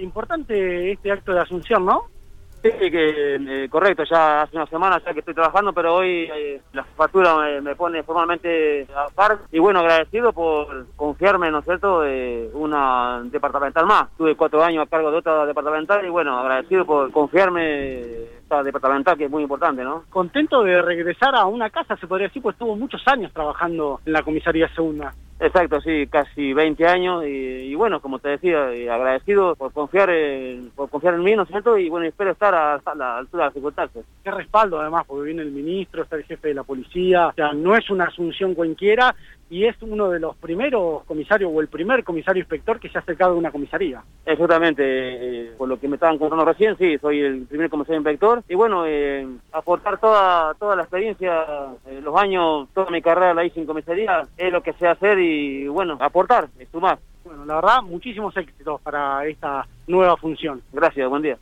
Importante este acto de asunción, ¿no? Sí, que eh, correcto, ya hace una semana ya que estoy trabajando, pero hoy eh, la factura me, me, pone formalmente a par y bueno, agradecido por confiarme, ¿no es cierto?, de una departamental más. Tuve cuatro años a cargo de otra departamental y bueno, agradecido por confiarme esta departamental que es muy importante, ¿no? Contento de regresar a una casa, se podría decir, pues estuvo muchos años trabajando en la comisaría segunda. Exacto, sí, casi 20 años y, y bueno, como te decía, y agradecido por confiar en, por confiar en mí, ¿no es cierto? Y bueno, espero estar a, a la altura de las circunstancias. Qué respaldo además, porque viene el ministro, está el jefe de la policía, o sea, no es una asunción cualquiera y es uno de los primeros comisarios o el primer comisario inspector que se ha acercado a una comisaría. Exactamente, eh, por lo que me estaban contando recién, sí, soy el primer comisario inspector y bueno, eh, aportar toda toda la experiencia, eh, los años, toda mi carrera la hice en comisaría, es lo que sé hacer y bueno, aportar, sumar. Bueno, la verdad, muchísimos éxitos para esta nueva función. Gracias, buen día.